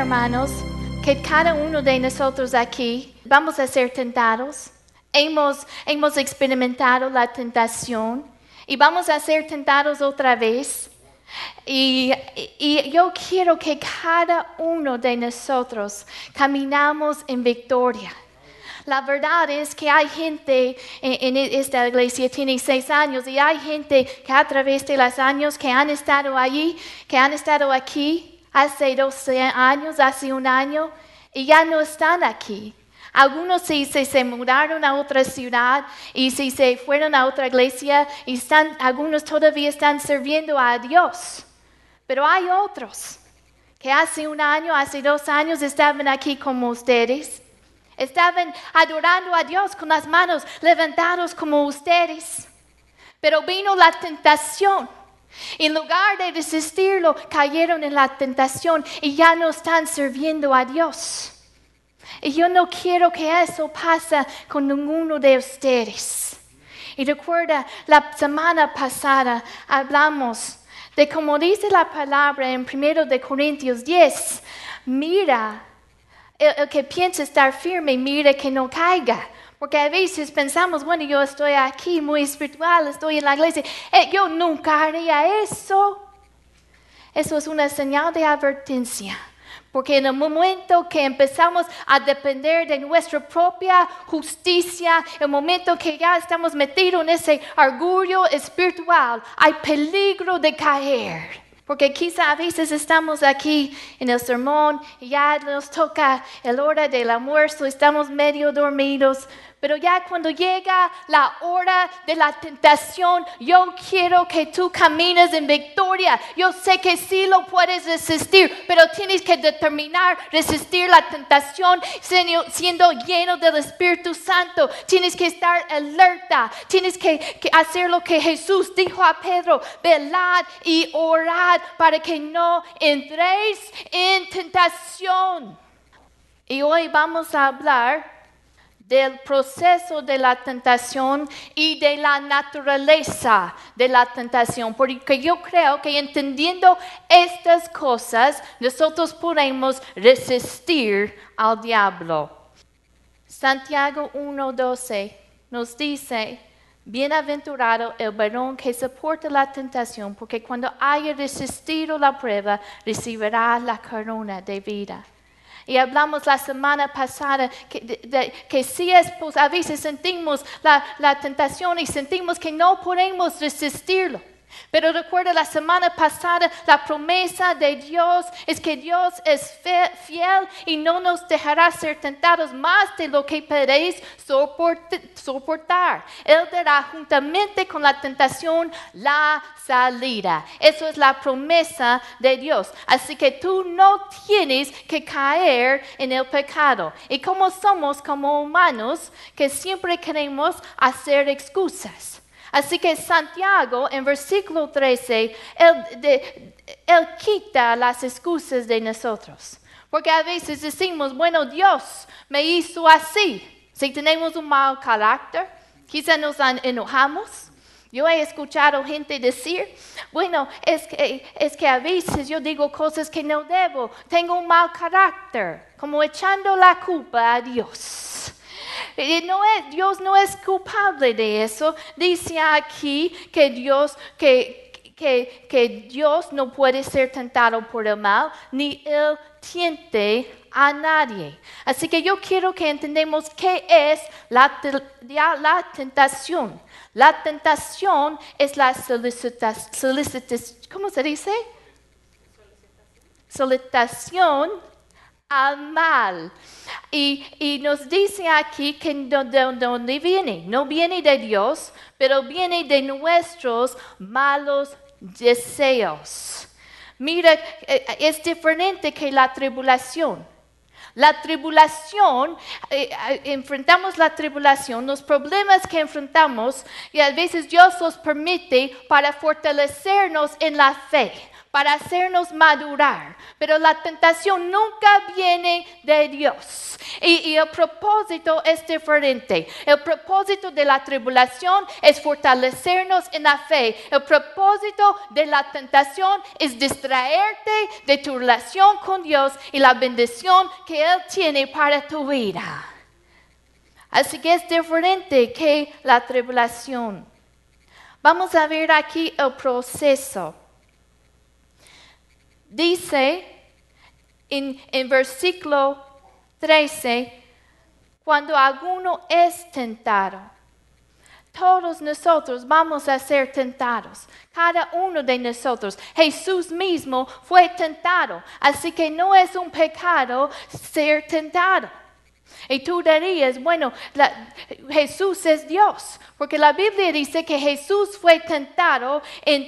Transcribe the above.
hermanos, que cada uno de nosotros aquí vamos a ser tentados. Hemos, hemos experimentado la tentación y vamos a ser tentados otra vez. Y, y, yo quiero que cada uno de nosotros caminamos en victoria. La verdad es que hay gente en, esta iglesia, tiene seis años, y hay gente que a través de los años que han estado allí, que han estado aquí hace 12 años, hace un año, y ya no están aquí. Algunos sí, se mudaron a otra ciudad y si se fueron a otra iglesia y están, algunos todavía están sirviendo a Dios. Pero hay otros que hace un año, hace dos años estaban aquí como ustedes. Estaban adorando a Dios con las manos levantadas como ustedes. Pero vino la tentación. En lugar de resistirlo, cayeron en la tentación y ya no están sirviendo a Dios. Y yo no quiero que eso pase con ninguno de ustedes. Y recuerda, la semana pasada hablamos de como dice la palabra en 1 de Corintios 10, mira, el, que piensa estar firme, mira que no caiga. Porque a veces pensamos, bueno, yo estoy aquí muy espiritual, estoy en la iglesia, eh, yo nunca haría eso. Eso es una señal de advertencia. Porque en el momento que empezamos a depender de nuestra propia justicia, el momento que ya estamos metidos en ese orgullo espiritual, hay peligro de caer. Porque quizá a veces estamos aquí en el sermón y ya nos toca el hora del almuerzo, estamos medio dormidos, pero ya cuando llega la hora de la tentación, yo quiero que tú camines en victoria. Yo sé que sí lo puedes resistir, pero tienes que determinar resistir la tentación siendo lleno del Espíritu Santo. Tienes que estar alerta. Tienes que, que hacer lo que Jesús dijo a Pedro, velad y orad para que no entréis en tentación. Y hoy vamos a hablar del proceso de la tentación y de la naturaleza de la tentación, porque yo creo que entendiendo estas cosas, nosotros podemos resistir al diablo. Santiago 1.12 nos dice, Bienaventurado el varón que soporta la tentación, porque cuando haya resistido la prueba, recibirá la corona de vida. Y hablamos la semana pasada que, si es, pues a veces sentimos la, la tentación y sentimos que no podemos resistirlo. Pero recuerda la semana pasada, la promesa de Dios es que Dios es fiel y no nos dejará ser tentados más de lo que podéis soportar. Él dará juntamente con la tentación la salida. Eso es la promesa de Dios. Así que tú no tienes que caer en el pecado. Y como somos como humanos que siempre queremos hacer excusas. Así que Santiago en versículo 13, él, quita las excusas de nosotros. Porque a veces decimos, bueno, Dios me hizo así. Si tenemos un mal carácter, quizá nos enojamos. Yo he escuchado gente decir, bueno, es que, es que a veces yo digo cosas que no debo, tengo un mal carácter, como echando la culpa a Dios. No es, Dios no es culpable de eso. Dice aquí que Dios, que, que, que, Dios no puede ser tentado por el mal, ni Él tiente a nadie. Así que yo quiero que entendamos qué es la, la tentación. La tentación es la solicitación, ¿cómo se dice? Solicitación al mal. Y, nos dice aquí que de dónde viene. No viene de Dios, pero viene de nuestros malos deseos. Mira, eh, es diferente que la tribulación. La tribulación, eh, eh, enfrentamos la tribulación, los problemas que enfrentamos, y a veces Dios los permite para fortalecernos en la fe para hacernos madurar, pero la tentación nunca viene de Dios. Y, el propósito es diferente. El propósito de la tribulación es fortalecernos en la fe. El propósito de la tentación es distraerte de tu relación con Dios y la bendición que Él tiene para tu vida. Así que es diferente que la tribulación. Vamos a ver aquí el proceso. Dice en, en versículo 13, cuando alguno es tentado, todos nosotros vamos a ser tentados, cada uno de nosotros. Jesús mismo fue tentado, así que no es un pecado ser tentado. Y tú dirías, bueno, Jesús es Dios, porque la Biblia dice que Jesús fue tentado en